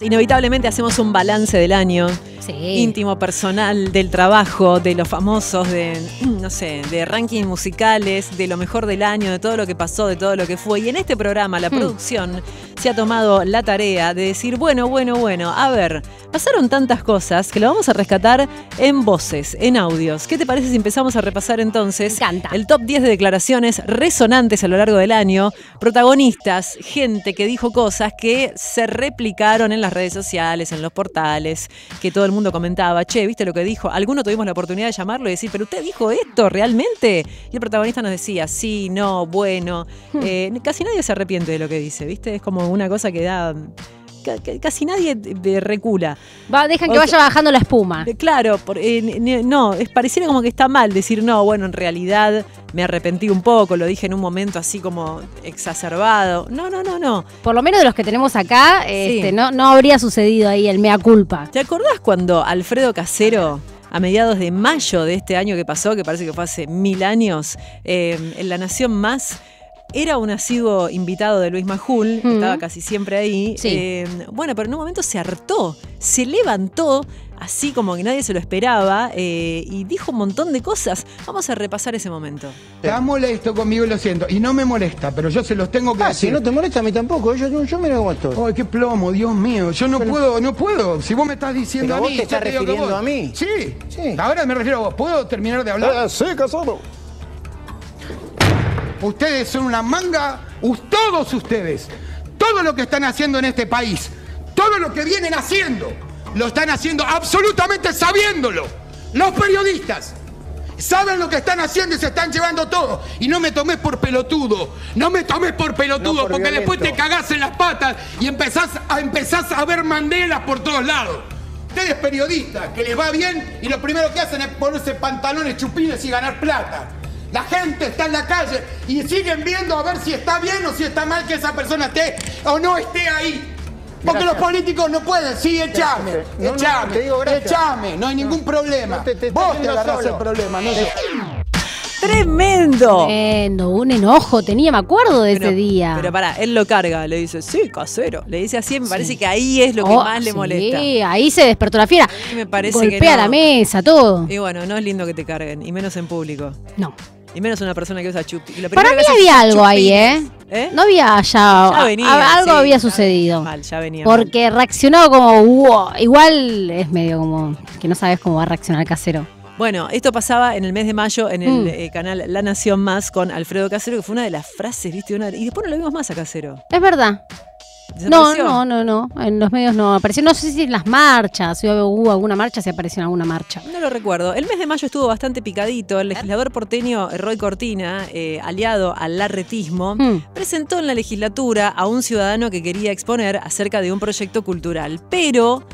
Inevitablemente hacemos un balance del año Sí. íntimo, personal, del trabajo, de los famosos, de, no sé, de rankings musicales, de lo mejor del año, de todo lo que pasó, de todo lo que fue. Y en este programa la producción se ha tomado la tarea de decir, bueno, bueno, bueno, a ver, pasaron tantas cosas que lo vamos a rescatar en voces, en audios. ¿Qué te parece si empezamos a repasar entonces el top 10 de declaraciones resonantes a lo largo del año, protagonistas, gente que dijo cosas que se replicaron en las redes sociales, en los portales, que todo el mundo comentaba, che, ¿viste lo que dijo? Alguno tuvimos la oportunidad de llamarlo y decir, ¿pero usted dijo esto realmente? Y el protagonista nos decía, sí, no, bueno. Eh, casi nadie se arrepiente de lo que dice, ¿viste? Es como una cosa que da... ca- ca- Casi nadie recula. Va, dejan que O vaya bajando la espuma. Claro, por- eh, no, es pareciera como que está mal decir no, bueno, en realidad me arrepentí un poco, lo dije en un momento así como exacerbado. No, no, no, no. Por lo menos de los que tenemos acá, este, no, no habría sucedido ahí el mea culpa. ¿Te acordás cuando Alfredo Casero, a mediados de mayo de este año que pasó, que parece que fue hace mil años, eh, en La Nación Más, era un asiduo invitado de Luis Majul, Mm. estaba casi siempre ahí. Sí. Eh, bueno, pero en un momento se hartó, se levantó, así como que nadie se lo esperaba, eh, y dijo un montón de cosas. Vamos a repasar ese momento. Está molesto conmigo y lo siento. Y no me molesta, pero yo se los tengo que Ah, si decir. no te molesta a mí tampoco, yo, yo, yo mira cómo estoy. Ay, qué plomo, Dios mío. Yo no puedo, no puedo. Si vos me estás diciendo Pero a vos mí. te yo estás refiriendo vos- a mí. Sí. Sí. Ahora me refiero a vos. ¿Puedo terminar de hablar? Ah, sí, casado. Ustedes son una manga, todos ustedes, todo lo que están haciendo en este país, todo lo que vienen haciendo, lo están haciendo absolutamente sabiéndolo. Los periodistas saben lo que están haciendo y se están llevando todo. Y no me tomes por pelotudo, no me tomes por pelotudo, No por porque violento. después te cagás en las patas y empezás a, empezás a ver mandelas por todos lados. Ustedes periodistas, que les va bien y lo primero que hacen es ponerse pantalones chupines y ganar plata. La gente está en la calle y siguen viendo a ver si está bien o si está mal que esa persona esté o no esté ahí. Porque Gracias. los políticos no pueden, sí, echame. No, no, echame, te digo gracias. echame, no hay ningún problema. No, te- te- Vos te te agarrás solo. el problema, no yo. ¡Tremendo! Tremendo, un enojo tenía, me acuerdo de ese día. Pero pará, él lo carga, le dice, sí, casero. Le dice así, me parece que ahí es lo que Oh, más le sí, molesta. ahí se despertó la fiera. Me parece Golpea que no. la mesa, todo. Y bueno, no es lindo que te carguen, y menos en público. No. Y menos una persona que usa chupi. y lo Para mí que había algo ahí, ¿eh? ¿Eh? No había ya, Ya venía, a- algo sí, había sucedido. mal, ya venía mal. Porque reaccionó como, "Wow". igual es medio como que no sabes cómo va a reaccionar casero. Bueno, esto pasaba en el mes de mayo en el Mm. eh, canal La Nación Más con Alfredo Casero, que fue una de las frases, ¿viste? Una- y después no lo vimos más a Casero. Es verdad. No, no, no, no. En los medios no apareció. No sé si en las marchas, si hubo alguna marcha, si apareció en alguna marcha. No lo recuerdo. El mes de mayo estuvo bastante picadito. El legislador porteño Roy Cortina, eh, aliado al larretismo, Mm. presentó en la legislatura a un ciudadano que quería exponer acerca de un proyecto cultural. Pero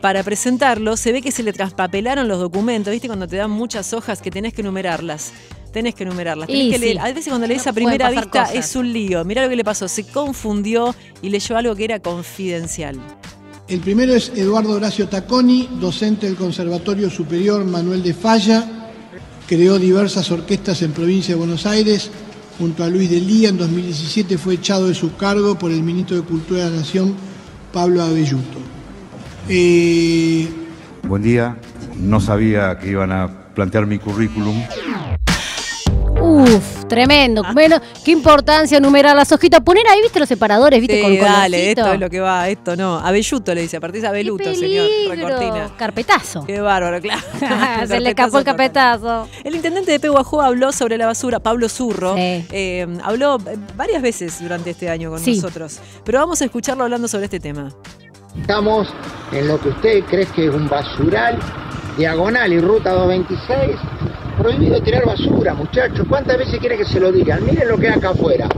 para presentarlo se ve que se le traspapelaron los documentos. ¿Viste? Cuando te dan muchas hojas que tenés que numerarlas. Tenés que numerarlas. Tenés Y que leer. sí. A veces cuando lees a primera vista cosas. es un lío. Mirá lo que le pasó. Se confundió y leyó algo que era confidencial. El primero es Eduardo Horacio Tacconi, docente del Conservatorio Superior Manuel de Falla. Creó diversas orquestas en provincia de Buenos Aires. Junto a Luis de Lía, en 2017 fue echado de su cargo por el ministro de Cultura de la Nación, Pablo Abelluto. Eh, Buen día, no sabía que iban a plantear mi currículum. Uf, tremendo. Bueno, qué importancia numerar las hojitas. Poner ahí, viste, los separadores, viste, Sí, con dale, colorcito. esto es lo que va, esto no. Abelluto le dice, aparte es Qué Abeluto, señor peligro. Recortina. Carpetazo. Qué bárbaro, claro. Se le escapó el carpetazo. El intendente de Pehuajó habló sobre la basura, Pablo Zurro. Sí. eh, habló eh, varias veces durante este año con Sí. nosotros. Pero vamos a escucharlo hablando sobre este tema. Estamos en lo que usted cree que es un basural, diagonal y ruta 226. Prohibido tirar basura, muchachos. ¿Cuántas veces quiere que se lo digan? Miren lo que hay acá afuera.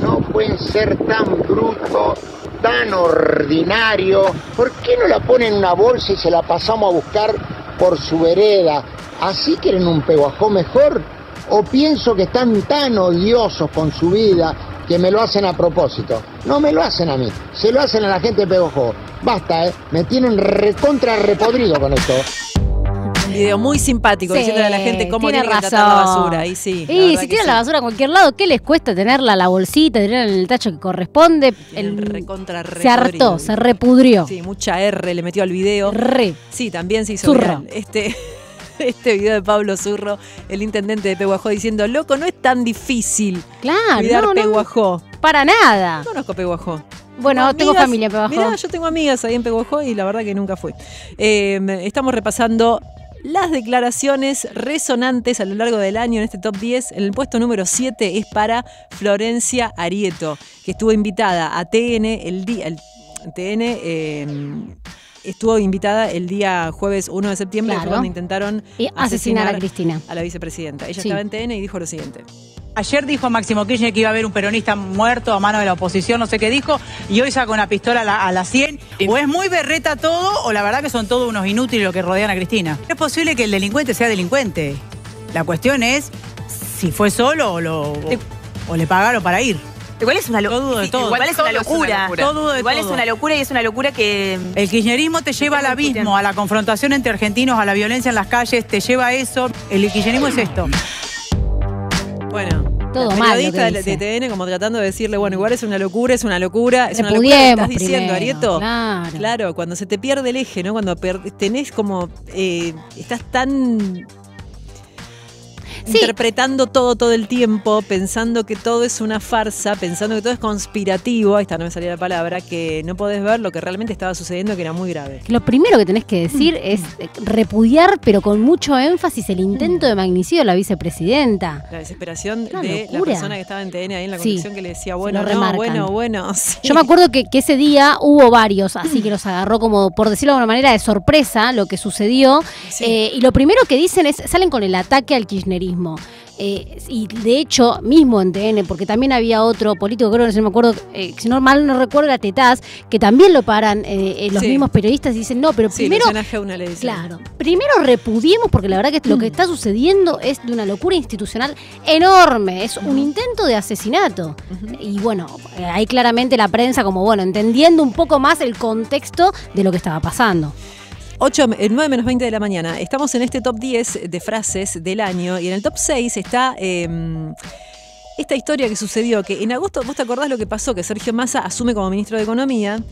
No pueden ser tan brutos, tan ordinarios. ¿Por qué no la ponen en una bolsa y se la pasamos a buscar por su vereda? ¿Así quieren un peguajó mejor? ¿O pienso que están tan odiosos con su vida que me lo hacen a propósito? No me lo hacen a mí, se lo hacen a la gente de Peguajó. Basta, ¿eh? Me tienen recontra repodrido con esto. Video muy simpático Sí, diciéndole a la gente cómo tiene tiene que tratar la basura. Y sí. si tiran sí. la basura a cualquier lado, ¿qué les cuesta tenerla en la bolsita, tenerla en el tacho que corresponde? Tienen El- recontra se hartó, se repudrió. Sí, mucha R le metió al video. Re. Sí, también se hizo viral. Este, este video de Pablo Zurro, el intendente de Peguajó, diciendo, loco, no es tan difícil Claro, cuidar no, no, Peguajó. para nada. No conozco Peguajó. Bueno, tengo familia en Peguajó. Mirá, yo tengo amigas ahí en Peguajó y la verdad que nunca fui. Eh, estamos repasando las declaraciones resonantes a lo largo del año en este top 10. En el puesto número 7 es para Florencia Arieto, que estuvo invitada a TN el día. TN eh, estuvo invitada el día jueves 1 de septiembre, que fue Claro. cuando intentaron Y asesinar a Cristina. a la vicepresidenta. Ella Sí. estaba en TN y dijo lo siguiente. Ayer dijo Máximo Kirchner que iba a haber un peronista muerto a mano de la oposición, no sé qué dijo, y hoy saca una pistola a la, a la 100. O es muy berreta todo, o la verdad que son todos unos inútiles los que rodean a Cristina. Es posible que el delincuente sea delincuente. La cuestión es si fue solo o, lo, o, o le pagaron para ir. Igual es una dudo locura. de todo. Igual es una Todo es una locura. locura. Igual es todo. una locura y es una locura que. El kirchnerismo te lleva al abismo, a la confrontación entre argentinos, a la violencia en las calles, te lleva a eso. El kirchnerismo es esto. Bueno, Todo la mal lo periodista que de, TN como tratando de decirle, bueno, igual es una locura, es una locura, es una locura. ¿Qué estás diciendo, primero, Arieto? claro. Claro, cuando se te pierde el eje, ¿no? Cuando tenés como, eh, estás tan Sí. interpretando todo todo el tiempo, pensando que todo es una farsa, pensando que todo es conspirativo, ahí está, no me salía la palabra, que no podés ver lo que realmente estaba sucediendo, que era muy grave. Lo primero que tenés que decir Mm. es repudiar, pero con mucho énfasis, el intento de magnicidio de la vicepresidenta. La desesperación Una de la persona que estaba en TN ahí en la Sí, conducción que le decía, bueno, no, bueno, bueno. sí. Yo me acuerdo que, que ese día hubo varios, así que los agarró como, por decirlo de alguna manera, de sorpresa lo que sucedió. Sí. Eh, y lo primero que dicen es, salen con el ataque al kirchnerismo. Eh, y de hecho, mismo en TN, porque también había otro político, creo que no me acuerdo, eh, si no mal no recuerdo, era Tetaz, que también lo paran eh, eh, los Sí. mismos periodistas y dicen, no, pero Sí, primero le decía. Claro. Primero repudiemos, porque la verdad que lo que está sucediendo es de una locura institucional enorme. Es un intento de asesinato. Y bueno, ahí claramente la prensa, como bueno, entendiendo un poco más el contexto de lo que estaba pasando. 8, eh, 9 menos 20 de la mañana. Estamos en este top 10 de frases del año y en el top 6 está eh, esta historia que sucedió, que en agosto, ¿vos te acordás lo que pasó? Que Sergio Massa asume como ministro de Economía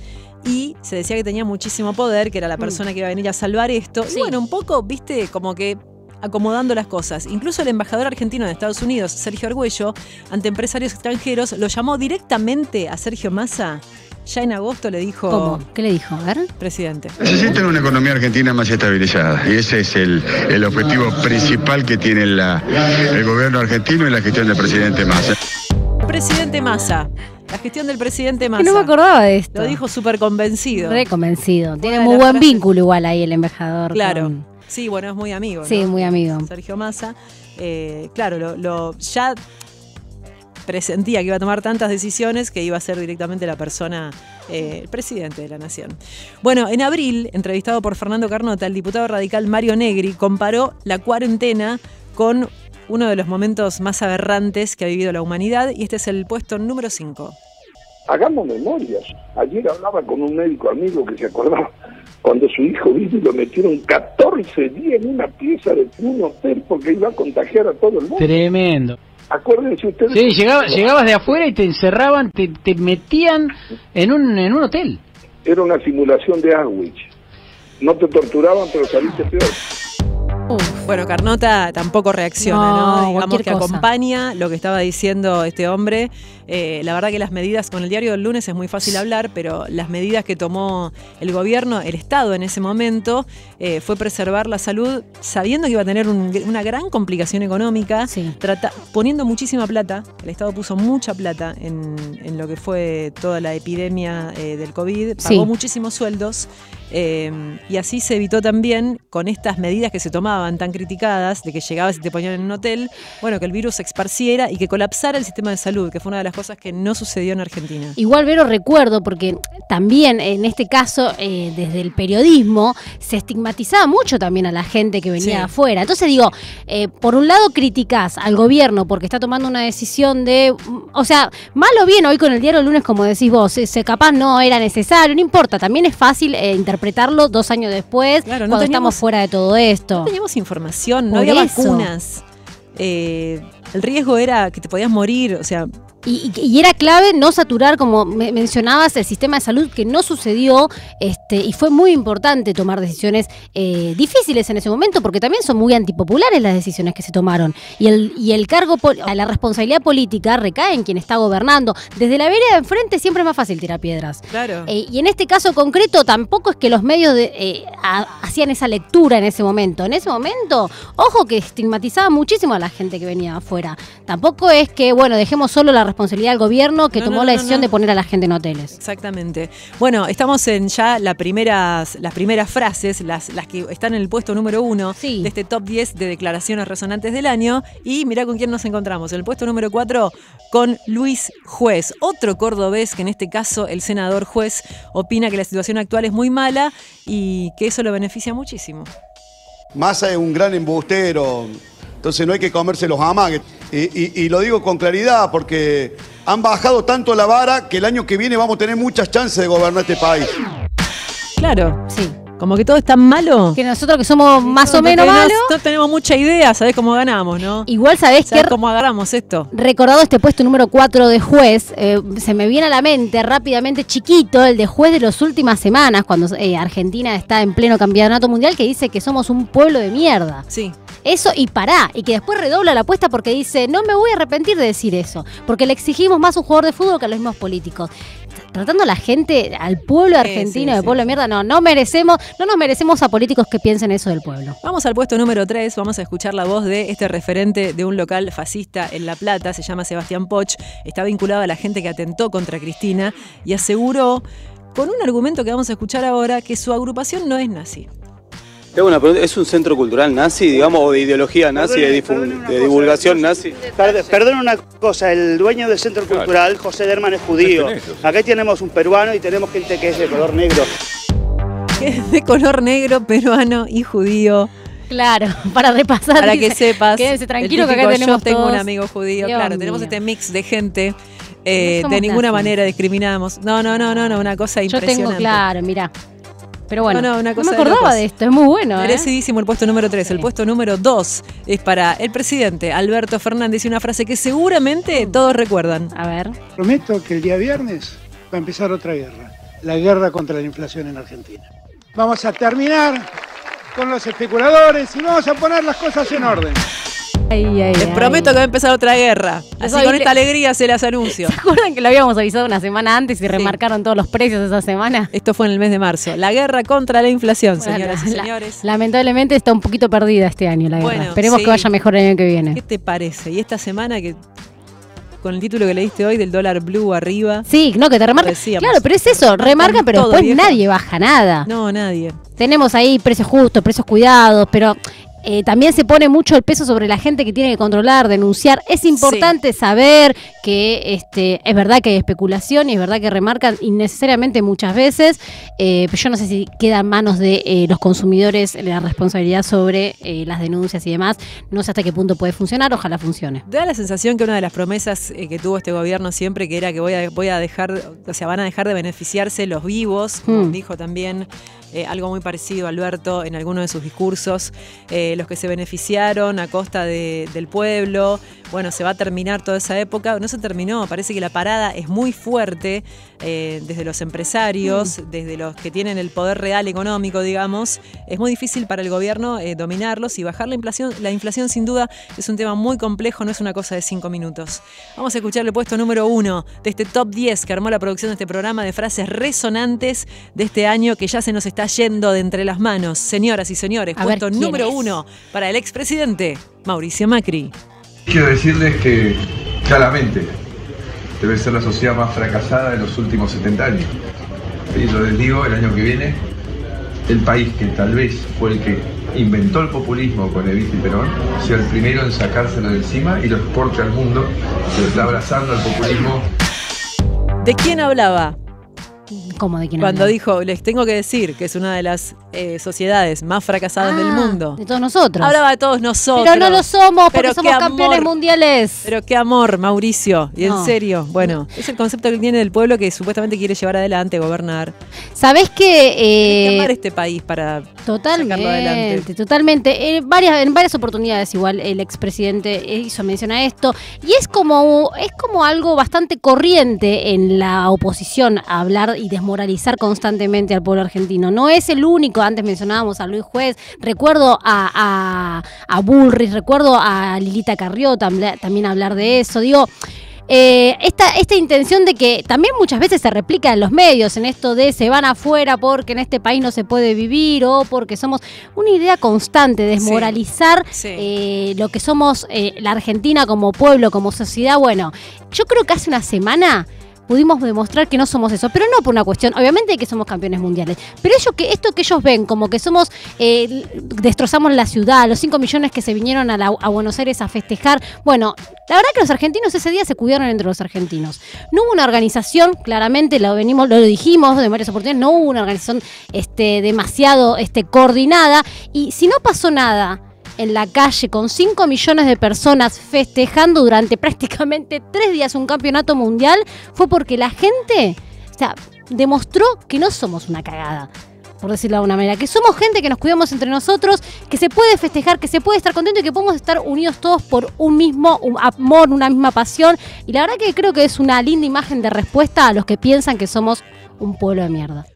y se decía que tenía muchísimo poder, que era la persona que iba a venir a salvar esto. Mm. Sí. Y bueno, un poco, viste, como que acomodando las cosas. Incluso el embajador argentino en Estados Unidos, Sergio Argüello, ante empresarios extranjeros, lo llamó directamente a Sergio Massa. Ya en agosto le dijo, ¿Cómo? ¿Qué le dijo? A ver. presidente. Necesitan una economía argentina más estabilizada y ese es el, el objetivo principal que tiene la- el gobierno argentino y la gestión del presidente Massa. Presidente Massa. La gestión del presidente Que Massa. no me acordaba de esto. Lo dijo súper convencido. Re convencido. Tiene de muy buen frases- vínculo igual ahí el embajador. Claro. con- Sí, bueno, es muy amigo. Sí, muy amigo. Sergio Massa. Eh, claro, lo, lo- ya presentía que iba a tomar tantas decisiones que iba a ser directamente la persona, eh, el presidente de la nación. Bueno, en abril, entrevistado por Fernando Carnota, el diputado radical Mario Negri comparó la cuarentena con uno de los momentos más aberrantes que ha vivido la humanidad y este es el puesto número 5. Hagamos memorias. Ayer hablaba con un médico amigo que se acordaba cuando su hijo vino y lo metieron 14 días en una pieza de un hotel porque iba a contagiar a todo el mundo. Tremendo. Acuérdense ustedes. Sí, llegaba- llegabas de afuera y te encerraban, te, te metían en un, en un hotel. Era una simulación de Auschwitz. No te torturaban, pero saliste peor. Bueno, Carnota tampoco reacciona, No, ¿no? Digamos que cosa. acompaña lo que estaba diciendo este hombre. Eh, la verdad que las medidas, con el diario del lunes es muy fácil hablar, pero las medidas que tomó el gobierno, el Estado en ese momento, eh, fue preservar la salud sabiendo que iba a tener un- una gran complicación económica, trata- poniendo muchísima plata. El Estado puso mucha plata en, en lo que fue toda la epidemia eh, del COVID, pagó Sí. muchísimos sueldos. Eh, y así se evitó también, con estas medidas que se tomaban tan criticadas, de que llegabas y te ponían en un hotel, bueno, que el virus se esparciera y que colapsara el sistema de salud, que fue una de las cosas que no sucedió en Argentina. Igual, Vero, recuerdo, porque también en este caso, eh, desde el periodismo, se estigmatizaba mucho también a la gente que venía Sí. de afuera. Entonces digo, eh, por un lado criticás al gobierno porque está tomando una decisión de, mm, o sea, mal o bien, hoy con el diario el lunes, como decís vos, capaz no era necesario, no importa, también es fácil eh, interpretar interpretarlo dos años después, Claro, no cuando teníamos- estamos fuera de todo esto. No teníamos información, no Por había eso. vacunas. Eh, el riesgo era que te podías morir, o sea, Y, era clave no saturar, como me- mencionabas, el sistema de salud, que no sucedió, este, y fue muy importante tomar decisiones eh, difíciles en ese momento, porque también son muy antipopulares las decisiones que se tomaron. Y el, y el cargo, la responsabilidad política recae en quien está gobernando. Desde la vereda de enfrente siempre es más fácil tirar piedras. claro. Eh, y en este caso concreto tampoco es que los medios de- eh, ha- hacían esa lectura en ese momento. En ese momento, ojo que estigmatizaba muchísimo a la gente que venía afuera. Tampoco es que, bueno, dejemos solo la responsabilidad al gobierno que No, tomó no, la decisión no. de poner a la gente en hoteles. Exactamente. Bueno, estamos en ya la primeras, las primeras frases, las, las que están en el puesto número uno Sí. de este top 10 de declaraciones resonantes del año. Y mirá con quién nos encontramos. En el puesto número 4 con Luis Juez, otro cordobés que en este caso el senador Juez opina que la situación actual es muy mala y que eso lo beneficia muchísimo. Massa es un gran embustero, entonces no hay que comerse los amagues. Y, y- y lo digo con claridad porque han bajado tanto la vara que el año que viene vamos a tener muchas chances de gobernar este país. Claro. Sí. Como que todo es tan malo. Que nosotros que somos más o menos no- malos, No tenemos mucha idea, ¿sabés cómo ganamos, no? igual sabés que ¿Sabés cómo agarramos esto? recordado este puesto número 4 de juez, eh, se me viene a la mente rápidamente chiquito el de juez de las últimas semanas, cuando eh, Argentina está en pleno campeonato mundial, que dice que somos un pueblo de mierda. Sí. Eso y pará, y que después redobla la apuesta porque dice, no me voy a arrepentir de decir eso, porque le exigimos más a un jugador de fútbol que a los mismos políticos. Tratando a la gente, al pueblo argentino, sí, de sí. pueblo de mierda, no, no merecemos, no nos merecemos a políticos que piensen eso del pueblo. Vamos al puesto número 3, vamos a escuchar la voz de este referente de un local fascista en La Plata, se llama Sebastián Poch, está vinculado a la gente que atentó contra Cristina y aseguró, con un argumento que vamos a escuchar ahora, que su agrupación no es nazi. Una pregunta, ¿es un centro cultural nazi, digamos, o de ideología nazi, de, difu- de divulgación nazi? Perd- Perdón una cosa, el dueño del centro cultural, José Derman, es judío. Acá tenemos un peruano y tenemos gente que es de color negro. Es de color negro, peruano y judío. Claro, para repasar. Para dice, que sepas. Quédense el tranquilos que acá tenemos Yo tengo un amigo judío, Dios claro, tenemos este mix de gente. eh, No de ninguna nazis. manera discriminamos. No, no, no, no, no, una cosa Yo impresionante. tengo claro, mirá. Pero bueno, No, no, no, una cosa me acordaba de esto, es muy bueno. ¿eh? Merecidísimo el puesto número 3. El puesto número 2 es para el presidente Alberto Fernández y una frase que seguramente todos recuerdan. A ver. Prometo que el día viernes va a empezar otra guerra, la guerra contra la inflación en Argentina. Vamos a terminar con los especuladores y vamos a poner las cosas en orden. Ay, ay, Les ay. prometo que va a empezar otra guerra. Así con esta alegría se las anuncio. ¿Se acuerdan que lo habíamos avisado una semana antes y remarcaron todos los precios esa semana? Esto fue en el mes de marzo. La guerra contra la inflación, Bueno, señoras y la- señores. Lamentablemente está un poquito perdida este año la guerra. Bueno, Esperemos sí. que vaya mejor el año que viene. ¿Qué te parece? Y esta semana que con el título que leíste hoy del dólar blue arriba. Sí, no, que te remarca. Claro, pero es eso, remarca, pero después nadie baja nada. No, nadie. Tenemos ahí precios justos, precios cuidados, pero eh, también se pone mucho el peso sobre la gente que tiene que controlar, denunciar. Es importante saber que este, es verdad que hay especulación y es verdad que remarcan innecesariamente muchas veces, eh, pero yo no sé si queda en manos de eh, los consumidores la responsabilidad sobre eh, las denuncias y demás. No sé hasta qué punto puede funcionar, ojalá funcione. Da la sensación que una de las promesas eh, que tuvo este gobierno siempre que era que voy a, voy a dejar, o sea, van a dejar de beneficiarse los vivos, como Hmm. dijo también eh, algo muy parecido Alberto en alguno de sus discursos, eh, los que se beneficiaron a costa de- del pueblo, bueno, se va a terminar toda esa época, no se terminó, parece que la parada es muy fuerte eh, desde los empresarios, desde los que tienen el poder real económico, digamos, es muy difícil para el gobierno eh, dominarlos y bajar la inflación, la inflación sin duda es un tema muy complejo, no es una cosa de cinco minutos. Vamos a escuchar el puesto número uno de este top 10 que armó la producción de este programa de frases resonantes de este año que ya se nos está yendo de entre las manos. Señoras y señores, A puesto ¿quién número es? uno para el expresidente Mauricio Macri. Quiero decirles que claramente debe ser la sociedad más fracasada de los últimos 70 años. Y yo les digo, el año que viene, el país que tal vez fue el que inventó el populismo con Evita y Perón, sea el primero en sacárselo de encima y lo exporte al mundo, lo está abrazando al populismo. ¿De quién hablaba? ¿Cómo de quién Cuando dijo, les tengo que decir que es una de las eh, sociedades más fracasadas del Ah, mundo. De todos nosotros. Hablaba de todos nosotros. Pero no lo somos porque Pero somos campeones amor. mundiales. Pero qué amor, Mauricio. Y No. en serio, bueno, es el concepto que tiene del pueblo que supuestamente quiere llevar adelante, gobernar. ¿Sabés que Hay que eh, amar este país para sacarlo adelante. Totalmente, totalmente. Eh, varias, en varias oportunidades igual el expresidente hizo mención a esto. Y es como, es como algo bastante corriente en la oposición hablar y desmoralizar constantemente al pueblo argentino. No es el único, antes mencionábamos a Luis Juez, recuerdo a, a, a Bullrich, recuerdo a Lilita Carrió también, también hablar de eso. Digo, eh, esta, esta intención de que también muchas veces se replica en los medios, en esto de se van afuera porque en este país no se puede vivir o porque somos una idea constante, desmoralizar eh, lo que somos eh, la Argentina como pueblo, como sociedad. Bueno, yo creo que hace una semana pudimos demostrar que no somos eso, pero no por una cuestión, obviamente que somos campeones mundiales, pero ellos que esto que ellos ven como que somos, eh, destrozamos la ciudad, los 5 millones que se vinieron a, la- a Buenos Aires a festejar, bueno, la verdad que los argentinos ese día se cuidaron entre los argentinos. No hubo una organización, claramente lo venimos, lo dijimos de varias oportunidades, no hubo una organización este, demasiado este, coordinada, y si no pasó nada en la calle con 5 millones de personas festejando durante prácticamente tres días un campeonato mundial, fue porque la gente o sea, demostró que no somos una cagada. Por decirlo de alguna manera, que somos gente que nos cuidamos entre nosotros, que se puede festejar, que se puede estar contento y que podemos estar unidos todos por un mismo amor, una misma pasión. Y la verdad que creo que es una linda imagen de respuesta a los que piensan que somos un pueblo de mierda.